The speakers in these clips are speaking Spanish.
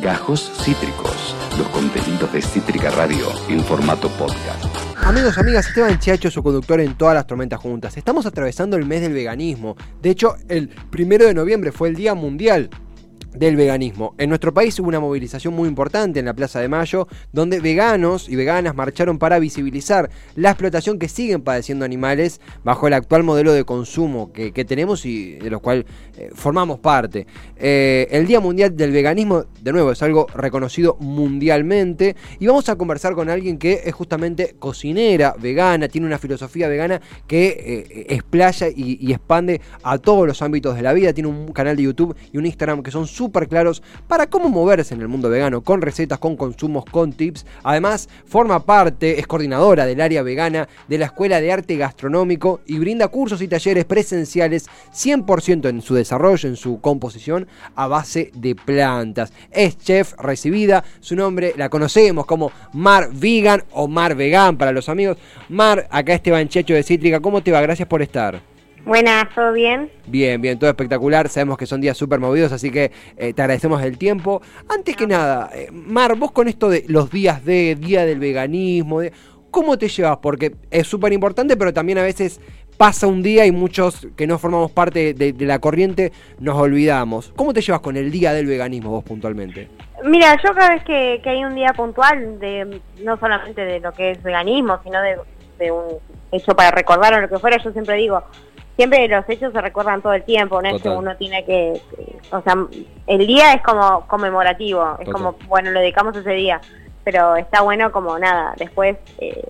Gajos Cítricos, los contenidos de Cítrica Radio en formato podcast. Amigos, amigas, Esteban Chiacho, su conductor en todas las tormentas juntas. Estamos atravesando el mes del veganismo. De hecho, el primero de noviembre fue el Día Mundial del veganismo. En nuestro país hubo una movilización muy importante en la Plaza de Mayo, donde veganos y veganas marcharon para visibilizar la explotación que siguen padeciendo animales bajo el actual modelo de consumo que, tenemos y de los cual eh, formamos parte. Eh, el Día Mundial del Veganismo, de nuevo, es algo reconocido mundialmente y vamos a conversar con alguien que es justamente cocinera vegana, tiene una filosofía vegana que eh, explaya y, y expande a todos los ámbitos de la vida, tiene un canal de YouTube y un Instagram que son súper claros para cómo moverse en el mundo vegano, con recetas, con consumos, con tips. Además, forma parte, es coordinadora del área vegana de la Escuela de Arte Gastronómico y brinda cursos y talleres presenciales 100% en su desarrollo, en su composición a base de plantas. Es chef recibida, su nombre la conocemos como Mar Vegan o Mar Vegan para los amigos. Mar, acá Esteban Checho de Cítrica, ¿cómo te va? Gracias por estar. Buenas, ¿todo bien? Bien, bien, todo espectacular. Sabemos que son días súper movidos, así que eh, te agradecemos el tiempo. Antes que nada, eh, Mar, vos con esto de los días de, día del veganismo, de, ¿cómo te llevas? Porque es súper importante, pero también a veces pasa un día y muchos que no formamos parte de, la corriente nos olvidamos. ¿Cómo te llevas con el día del veganismo vos puntualmente? Mira, yo cada vez que, hay un día puntual, de no solamente de lo que es veganismo, sino de, de un hecho para recordar o lo que fuera, yo siempre digo, siempre los hechos se recuerdan todo el tiempo, no es que uno tiene que, o sea, el día es como conmemorativo, es como, bueno, lo dedicamos ese día, pero está bueno como nada, después eh,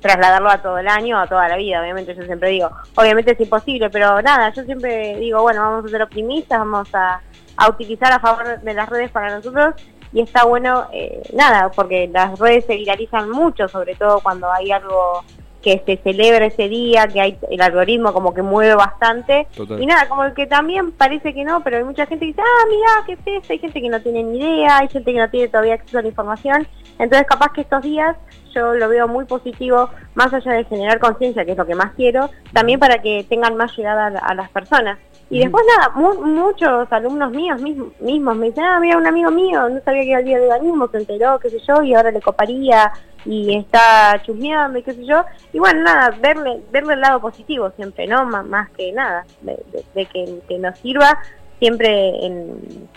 trasladarlo a todo el año, a toda la vida, obviamente yo siempre digo, obviamente es imposible, pero nada, yo siempre digo, bueno, vamos a ser optimistas, vamos a, utilizar a favor de las redes para nosotros y está bueno, eh, nada, porque las redes se viralizan mucho, sobre todo cuando hay algo que se celebra ese día, que hay el algoritmo como que mueve bastante. Y nada, como que también parece que no, pero hay mucha gente que dice, ah, mira, qué pesa, hay gente que no tiene ni idea, hay gente que no tiene todavía acceso a la información. Entonces capaz que estos días yo lo veo muy positivo, más allá de generar conciencia, que es lo que más quiero, también para que tengan más llegada a las personas. Y después nada, muchos alumnos míos mismos, me dicen, ah, mira, un amigo mío, no sabía que era el día de veganismo, se enteró, qué sé yo, y ahora le coparía y está chusmeando y qué sé yo. Y bueno, nada, verle, verle el lado positivo siempre, ¿no? más que nada, de, que, que, nos sirva siempre en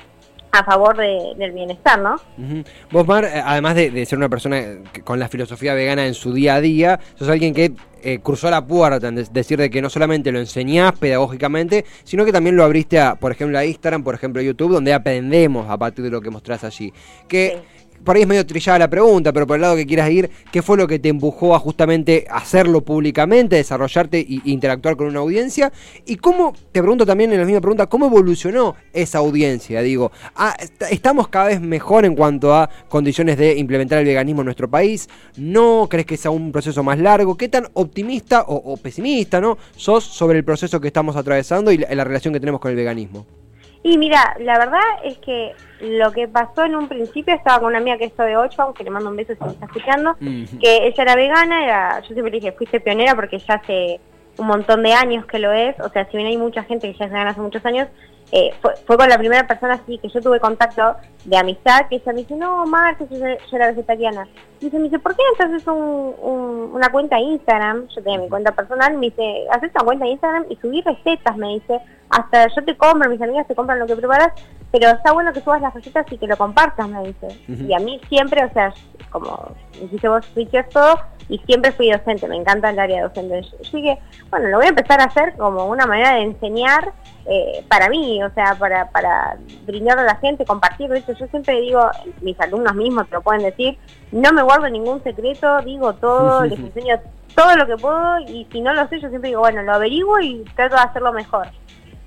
a favor del bienestar, ¿no? Vos, Mar, eh, además de, ser una persona con la filosofía vegana en su día a día, sos alguien que eh, cruzó la puerta, en decir de que no solamente lo enseñás pedagógicamente, sino que también lo abriste a, por ejemplo, a Instagram, por ejemplo, a YouTube, donde aprendemos a partir de lo que mostrás allí. Que por ahí es medio trillada la pregunta, pero por el lado que quieras ir, ¿qué fue lo que te empujó a justamente hacerlo públicamente, desarrollarte e interactuar con una audiencia? Y cómo, te pregunto también en la misma pregunta, ¿cómo evolucionó esa audiencia? Digo, ah, ¿estamos cada vez mejor en cuanto a condiciones de implementar el veganismo en nuestro país? ¿No? ¿Crees que sea un proceso más largo? ¿Qué tan optimista o, pesimista no sos sobre el proceso que estamos atravesando y la relación que tenemos con el veganismo? Y mira, la verdad es que lo que pasó en un principio, estaba con una amiga que es de 8, aunque le mando un beso si me está escuchando, que ella era vegana, era, yo siempre le dije, fuiste pionera porque ya hace un montón de años que lo es, o sea, si bien hay mucha gente que ya es vegana hace muchos años, eh, fue, fue, con la primera persona así que yo tuve contacto de amistad, que ella me dice, no, Marta, yo, yo, era vegetariana. Y me dice, ¿por qué entonces un, un, una cuenta Instagram? Yo tenía mi cuenta personal, me dice, haces una cuenta Instagram y subí recetas, me dice, hasta yo te compro, mis amigas te compran lo que preparas, pero está bueno que subas las recetas y que lo compartas, me dice. Y a mí siempre, o sea, como dijiste vos, switches todo, y siempre fui docente, me encanta el área docente. Así que, bueno, lo voy a empezar a hacer como una manera de enseñar eh, para mí, o sea, para, para brindarle a la gente, compartirlo. Yo siempre digo, mis alumnos mismos te lo pueden decir, no me guardo ningún secreto, digo todo, les enseño todo lo que puedo y si no lo sé, yo siempre digo, bueno, lo averiguo y trato de hacerlo mejor.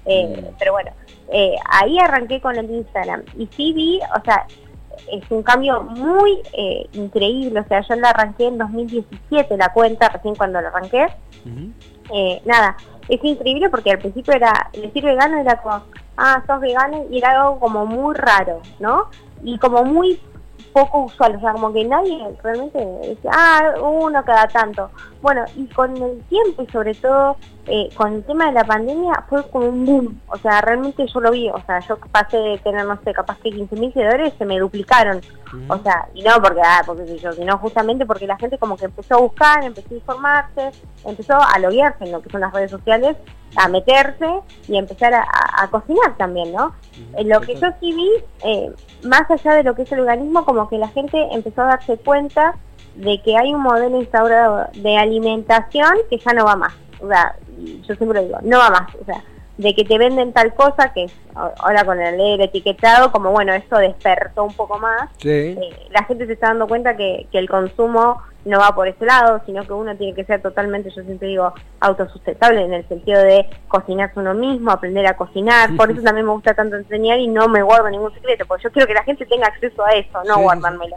Eh, pero bueno, eh, ahí arranqué con el Instagram y sí vi, o sea, es un cambio muy eh, increíble, o sea, yo la arranqué en 2017 la cuenta, recién cuando la arranqué. nada, es increíble porque al principio era, decir vegano era como, ah, sos vegano y era algo como muy raro, ¿no? Y como muy poco usual, o sea, como que nadie realmente decía, ah, uno cada tanto. Bueno, y con el tiempo y sobre todo eh, con el tema de la pandemia fue como un boom, o sea, realmente yo lo vi, o sea, yo pasé de tener, no sé, capaz que 15 mil seguidores, se me duplicaron, o sea, y no porque, ah, porque yo, sino justamente porque la gente como que empezó a buscar, empezó a informarse, empezó a loguearse en lo que son las redes sociales, a meterse y empezar a, cocinar también, ¿no? Eh, lo que yo sí vi, eh, más allá de lo que es el organismo, como que la gente empezó a darse cuenta de que hay un modelo instaurado de alimentación que ya no va más. O sea, yo siempre digo, no va más. O sea, de que te venden tal cosa que ahora con el leer etiquetado, como bueno, eso despertó un poco más. Eh, la gente se está dando cuenta que, que el consumo no va por ese lado, sino que uno tiene que ser totalmente, yo siempre digo, autosustentable en el sentido de cocinarse uno mismo, aprender a cocinar. Por eso también me gusta tanto enseñar y no me guardo ningún secreto, porque yo quiero que la gente tenga acceso a eso, no guardármelo.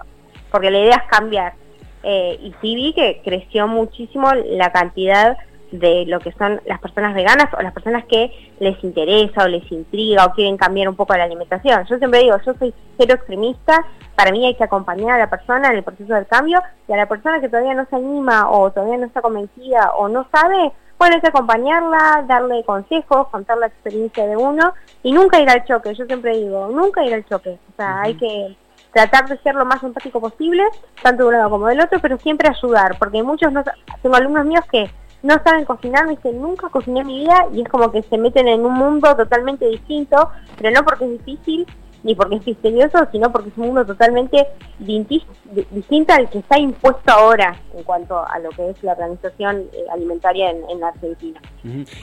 Porque la idea es cambiar. Eh, y sí vi que creció muchísimo la cantidad de lo que son las personas veganas o las personas que les interesa o les intriga o quieren cambiar un poco la alimentación. Yo siempre digo, yo soy cero extremista, para mí hay que acompañar a la persona en el proceso del cambio y a la persona que todavía no se anima o todavía no está convencida o no sabe, bueno, hay que acompañarla, darle consejos, contar la experiencia de uno y nunca ir al choque, yo siempre digo, nunca ir al choque, o sea, hay que tratar de ser lo más empático posible, tanto de un lado como del otro, pero siempre ayudar, porque muchos, no, tengo alumnos míos que no saben cocinar, me dicen, nunca cociné en mi vida y es como que se meten en un mundo totalmente distinto, pero no porque es difícil ni porque es misterioso, sino porque es un mundo totalmente distinto al que está impuesto ahora en cuanto a lo que es la organización eh, alimentaria en, la Argentina.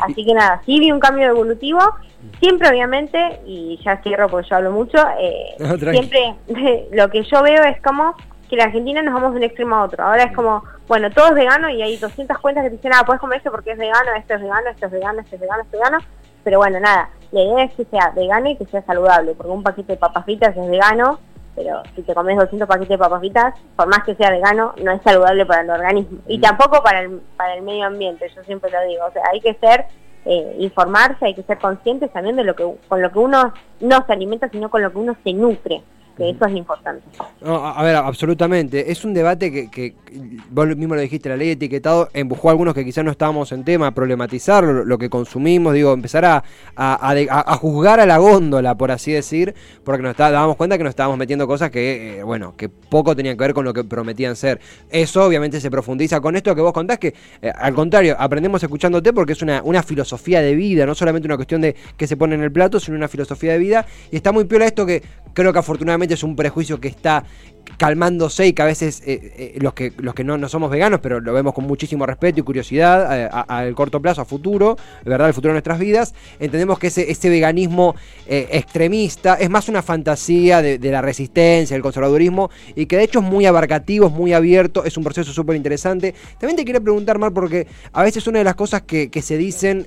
Así que nada, sí vi un cambio evolutivo, siempre obviamente, y ya cierro porque yo hablo mucho, eh, siempre lo que yo veo es como que la Argentina nos vamos de un extremo a otro. Ahora es como, bueno, todo es vegano y hay 200 cuentas que te dicen, ah, puedes comer esto porque es vegano, esto es vegano, esto es vegano, esto es vegano, esto es vegano. Pero bueno, nada, la idea es que sea vegano y que sea saludable, porque un paquete de papas fritas es vegano, pero si te comes 200 paquetes de papas fritas, por más que sea vegano, no es saludable para el organismo. Y mm. tampoco para el, para el medio ambiente, yo siempre lo digo. O sea, hay que ser eh, informarse, hay que ser conscientes también de lo que con lo que uno no se alimenta, sino con lo que uno se nutre que eso es importante. a ver, absolutamente. Es un debate que, que, vos mismo lo dijiste, la ley de etiquetado empujó a algunos que quizás no estábamos en tema a problematizar lo, que consumimos, digo, empezar a, a, juzgar a la góndola, por así decir, porque nos está, dábamos cuenta que nos estábamos metiendo cosas que, eh, bueno, que poco tenían que ver con lo que prometían ser. Eso obviamente se profundiza con esto que vos contás, que eh, al contrario, aprendemos escuchándote porque es una, una filosofía de vida, no solamente una cuestión de que se pone en el plato, sino una filosofía de vida. Y está muy piola esto que creo que afortunadamente es un prejuicio que está calmándose y que a veces eh, eh, los que los que no, no, somos veganos, pero lo vemos con muchísimo respeto y curiosidad eh, al corto plazo, a futuro, verdad, el futuro de nuestras vidas, entendemos que ese, veganismo extremista es más una fantasía de, la resistencia, del conservadurismo, y que de hecho es muy abarcativo, es muy abierto, es un proceso súper interesante. También te quería preguntar, Mar, porque a veces una de las cosas que, se dicen,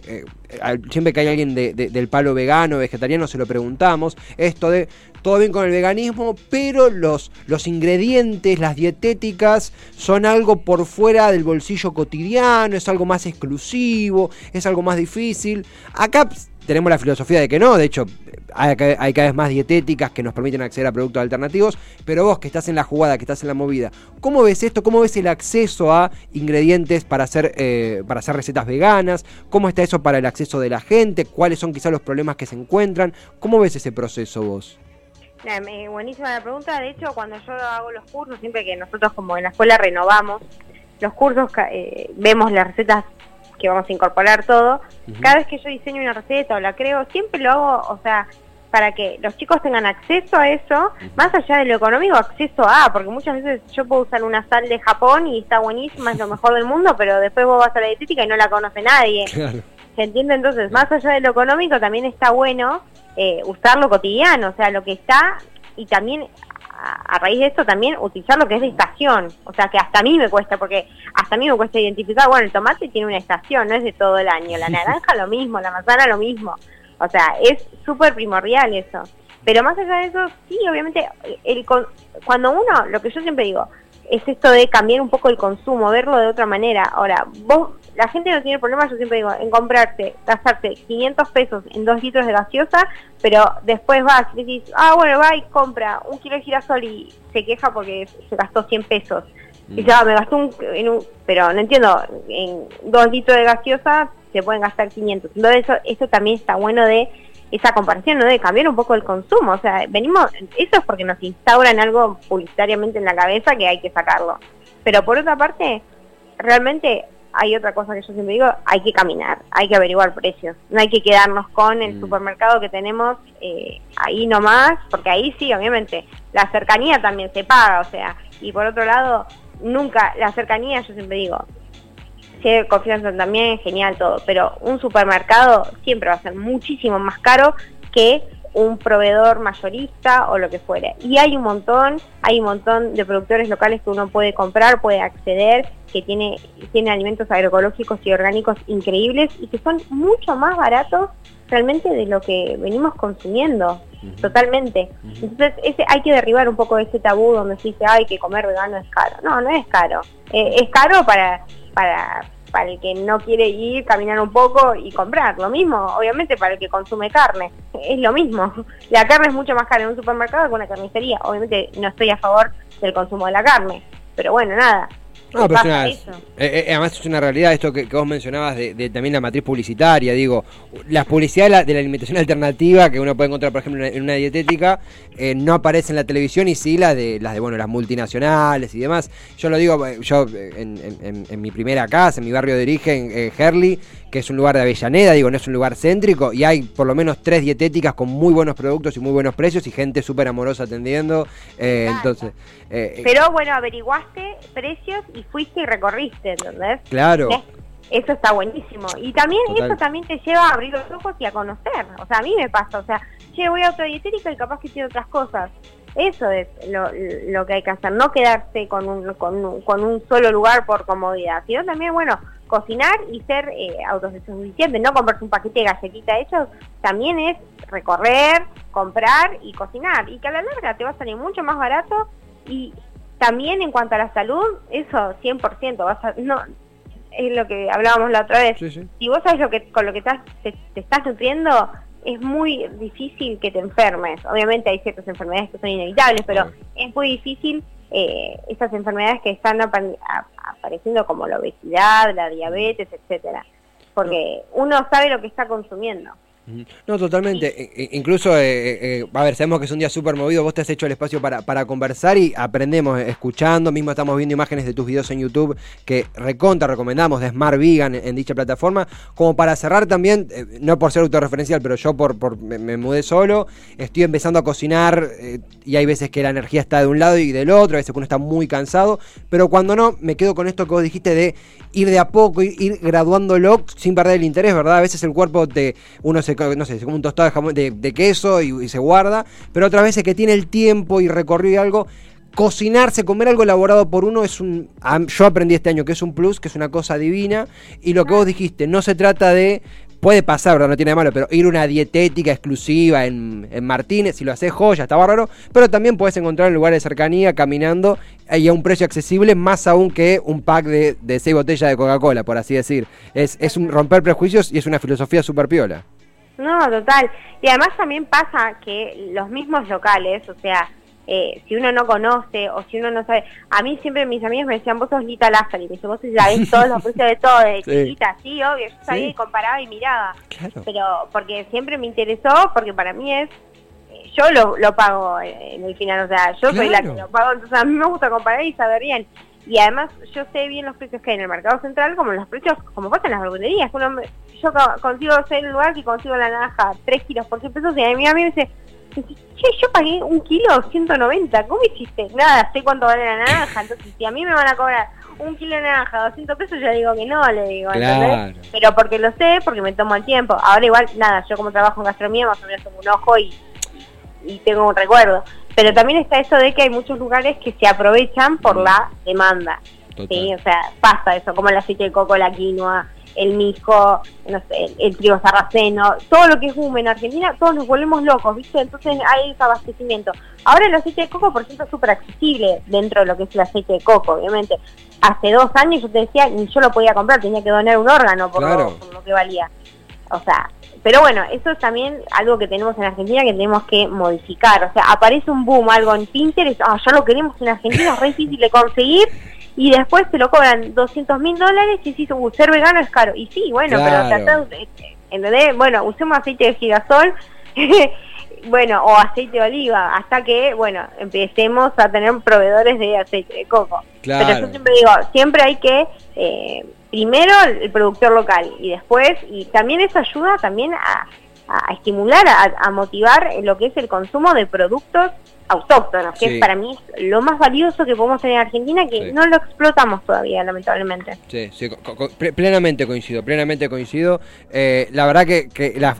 siempre que hay alguien del palo vegano, vegetariano, se lo preguntamos, esto de todo bien con el veganismo, pero los, ingredientes, las dietéticas, son algo por fuera del bolsillo cotidiano, es algo más exclusivo, es algo más difícil. Acá tenemos la filosofía de que no, de hecho hay, hay, cada vez más dietéticas que nos permiten acceder a productos alternativos, pero vos que estás en la jugada, que estás en la movida, ¿cómo ves esto? ¿Cómo ves el acceso a ingredientes para hacer, eh, para hacer recetas veganas? ¿Cómo está eso para el acceso de la gente? ¿Cuáles son quizás los problemas que se encuentran? ¿Cómo ves ese proceso vos? Buenísima la pregunta. De hecho, cuando yo hago los cursos, siempre que nosotros como en la escuela renovamos los cursos, eh, vemos las recetas que vamos a incorporar todo. Cada vez que yo diseño una receta o la creo, siempre lo hago, o sea, para que los chicos tengan acceso a eso, más allá de lo económico, acceso a, porque muchas veces yo puedo usar una sal de Japón y está buenísima, es lo mejor del mundo, pero después vos vas a la dietética y no la conoce nadie. ¿Se entiende? Entonces, más allá de lo económico, también está bueno eh, usarlo cotidiano, o sea, lo que está, y también a, raíz de esto también utilizar lo que es de estación, o sea, que hasta a mí me cuesta, porque hasta a mí me cuesta identificar, bueno, el tomate tiene una estación, no es de todo el año, la naranja lo mismo, la manzana lo mismo, o sea, es súper primordial eso. Pero más allá de eso, sí, obviamente, el, cuando uno, lo que yo siempre digo, es esto de cambiar un poco el consumo, verlo de otra manera. Ahora, vos la gente no tiene problema, yo siempre digo, en comprarte, gastarte 500 pesos en dos litros de gaseosa, pero después vas y decís, ah, bueno, va y compra un kilo de girasol y se queja porque se gastó 100 pesos. Y ya, me gastó un, en un, pero no entiendo, en dos litros de gaseosa se pueden gastar 500. Entonces eso, eso también está bueno de esa comparación, ¿no? De cambiar un poco el consumo. O sea, venimos, eso es porque nos instauran algo publicitariamente en la cabeza que hay que sacarlo. Pero por otra parte, realmente hay otra cosa que yo siempre digo, hay que caminar, hay que averiguar precios. No hay que quedarnos con el mm. supermercado que tenemos eh, ahí nomás, porque ahí sí, obviamente, la cercanía también se paga, o sea, y por otro lado, nunca, la cercanía, yo siempre digo, si hay confianza también, genial todo, pero un supermercado siempre va a ser muchísimo más caro que un proveedor mayorista o lo que fuera. Y hay un montón, hay un montón de productores locales que uno puede comprar, puede acceder, que tiene, tiene alimentos agroecológicos y orgánicos increíbles y que son mucho más baratos realmente de lo que venimos consumiendo, totalmente. Entonces ese, hay que derribar un poco ese tabú donde se dice, ay, que comer vegano es caro. No, no es caro. Eh, es caro para, para, para el que no quiere ir, caminar un poco y comprar. Lo mismo, obviamente, para el que consume carne. Es lo mismo. La carne es mucho más cara en un supermercado que una carnicería. Obviamente no estoy a favor del consumo de la carne. Pero bueno, nada. No, pero eh, eh, además es una realidad esto que, vos mencionabas de, también la matriz publicitaria, digo, las publicidades de la, alimentación alternativa que uno puede encontrar, por ejemplo, en una, dietética, eh, no aparece en la televisión y sí las de las de bueno las multinacionales y demás. Yo lo digo, yo en, mi primera casa, en mi barrio de origen, Herley, que es un lugar de Avellaneda, digo, no es un lugar céntrico, y hay por lo menos tres dietéticas con muy buenos productos y muy buenos precios y gente súper amorosa atendiendo. Eh, entonces, eh, Pero bueno, averiguaste precios y fuiste y recorriste, ¿entendés? Claro. Eso está buenísimo. Y también eso también te lleva a abrir los ojos y a conocer. O sea, a mí me pasa, o sea, che, voy a otra dietética y capaz que tiene otras cosas. Eso es lo, lo que hay que hacer, no quedarse con un, con, un, con un solo lugar por comodidad, sino también, bueno, cocinar y ser eh, autosuficiente, no comprarse un paquete de galletita hecho, también es recorrer, comprar y cocinar. Y que a la larga te va a salir mucho más barato y también en cuanto a la salud, eso 100%, vas a, no, es lo que hablábamos la otra vez. Si vos sabes lo que, con lo que estás, te, estás nutriendo, es muy difícil que te enfermes. Obviamente hay ciertas enfermedades que son inevitables, pero es muy difícil eh, estas enfermedades que están apareciendo como la obesidad, la diabetes, etcétera, porque uno sabe lo que está consumiendo. No, totalmente. Incluso, eh, eh, eh, a ver, sabemos que es un día súper movido. Vos te has hecho el espacio para, para conversar y aprendemos escuchando. Mismo estamos viendo imágenes de tus videos en YouTube que recontra recomendamos de Smart Vegan en, dicha plataforma. Como para cerrar también, no por ser autorreferencial, pero yo por, por me, mudé solo. Estoy empezando a cocinar y hay veces que la energía está de un lado y del otro. A veces uno está muy cansado. Pero cuando no, me quedo con esto que vos dijiste de ir de a poco, ir, ir graduándolo sin perder el interés, ¿verdad? A veces el cuerpo te uno se no sé, como un tostado de, queso y, se guarda, pero otras veces que tiene el tiempo y recorrido algo, cocinarse, comer algo elaborado por uno es un... Yo aprendí este año que es un plus, que es una cosa divina, y lo que vos dijiste, no se trata de... Puede pasar, ¿verdad? No tiene de malo, pero ir a una dietética exclusiva en, Martínez, si lo haces joya, está bárbaro, pero también puedes encontrar en lugares de cercanía, caminando, y a un precio accesible, más aún que un pack de, de seis botellas de Coca-Cola, por así decir. Es, es un romper prejuicios y es una filosofía súper piola. No, total. Y además también pasa que los mismos locales, o sea, eh, si uno no conoce o si uno no sabe, a mí siempre mis amigos me decían, vos sos Lita Lázaro, y me dicen, vos sabés todos los precios de todo, de chiquita, sí, obvio, yo sabía y comparaba y miraba. Pero porque siempre me interesó, porque para mí es, eh, yo lo, lo pago en el final, o sea, yo soy la que lo pago, entonces a mí me gusta comparar y saber bien. Y además yo sé bien los precios que hay en el mercado central, como los precios, como pasa en las verdulerías. Uno, yo consigo ser el lugar que consigo la naranja 3 kilos por 100 pesos y a mí, a mí me dice, che, yo pagué un kilo 190, ¿cómo hiciste? Nada, sé cuánto vale la naranja, entonces si a mí me van a cobrar un kilo de naranja 200 pesos, yo digo que no, le digo, Pero porque lo sé, porque me tomo el tiempo. Ahora igual, nada, yo como trabajo en gastronomía, más o menos tengo un ojo y, y tengo un recuerdo. Pero también está eso de que hay muchos lugares que se aprovechan por la demanda. ¿sí? O sea, pasa eso, como el aceite de coco, la quinoa, el mijo, no sé, el, trigo sarraceno, todo lo que es humo en Argentina, todos nos volvemos locos, ¿viste? Entonces hay desabastecimiento. Ahora el aceite de coco, por ejemplo, es súper accesible dentro de lo que es el aceite de coco, obviamente. Hace dos años yo te decía, ni yo lo podía comprar, tenía que donar un órgano por, lo, que valía. O sea, pero bueno, eso es también algo que tenemos en Argentina que tenemos que modificar. O sea, aparece un boom, algo en Pinterest, ah, ya lo queremos en Argentina, es re difícil de conseguir y después te lo cobran 200 mil dólares y si uh, ser vegano es caro. Y sí, bueno, pero ¿entendés? Bueno, usemos aceite de girasol. Bueno, o aceite de oliva, hasta que, bueno, empecemos a tener proveedores de aceite de coco. Pero yo siempre digo, siempre hay que, eh, primero el productor local y después, y también eso ayuda también a, a estimular, a, motivar lo que es el consumo de productos autóctonos, que para mí es lo más valioso que podemos tener en Argentina, que no lo explotamos todavía, lamentablemente. Sí, sí plenamente coincido, plenamente coincido. Eh, la verdad que,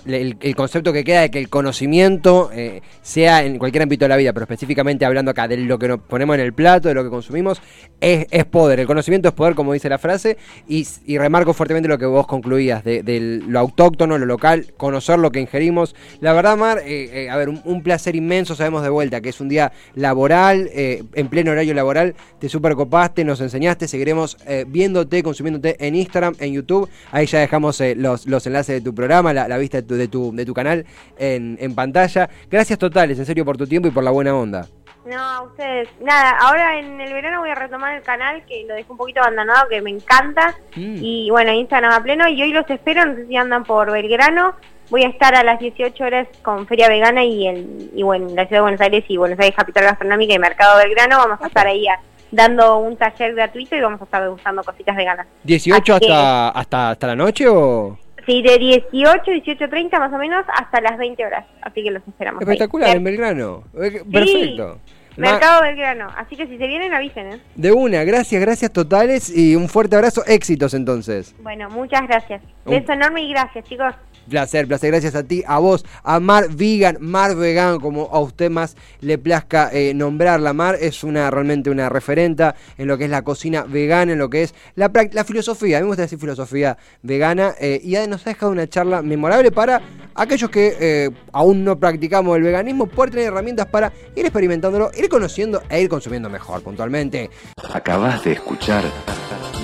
el, concepto que queda de que el conocimiento, eh, sea en cualquier ámbito de la vida, pero específicamente hablando acá de lo que nos ponemos en el plato, de lo que consumimos, es, poder. El conocimiento es poder, como dice la frase, y, remarco fuertemente lo que vos concluías, de, lo autóctono, lo local, conocer lo que ingerimos. La verdad, Mar, eh, a ver, un, un placer inmenso, sabemos de vuelta que es un día laboral, eh, en pleno horario laboral, te super copaste, nos enseñaste, seguiremos eh, viéndote, consumiéndote en Instagram, en YouTube, ahí ya dejamos eh, los, los, enlaces de tu programa, la, vista de tu, de tu, canal en, en, pantalla. Gracias totales, en serio, por tu tiempo y por la buena onda. No, a ustedes. Nada, ahora en el verano voy a retomar el canal, que lo dejé un poquito abandonado, que me encanta. Mm. Y bueno, Instagram a pleno. Y hoy los espero, no sé si andan por Belgrano voy a estar a las 18 horas con Feria Vegana y, el, y bueno, la Ciudad de Buenos Aires y Buenos Aires Capital Gastronómica y Mercado Belgrano. Vamos a estar ahí dando un taller gratuito y vamos a estar degustando cositas veganas. ¿18 hasta, hasta, hasta la noche o...? Sí, de 18, 18.30 más o menos hasta las 20 horas. Así que los esperamos. Espectacular, en Belgrano. Eh, perfecto. Mercado Belgrano. Así que si se vienen, avisen. ¿eh? De una, gracias, gracias totales y un fuerte abrazo. Éxitos entonces. Bueno, muchas gracias. Beso enorme y gracias, chicos. Placer, placer. Gracias a ti, a vos, a Mar Vegan, Mar Vegan, como a usted más le plazca eh, nombrarla. Mar es una realmente una referenta en lo que es la cocina vegana, en lo que es la, la filosofía. A mí me gusta decir filosofía vegana. Eh, y nos ha dejado una charla memorable para aquellos que eh, aún no practicamos el veganismo, poder tener herramientas para ir experimentándolo, ir conociendo e ir consumiendo mejor puntualmente. Acabas de escuchar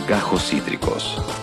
Gajos Cítricos.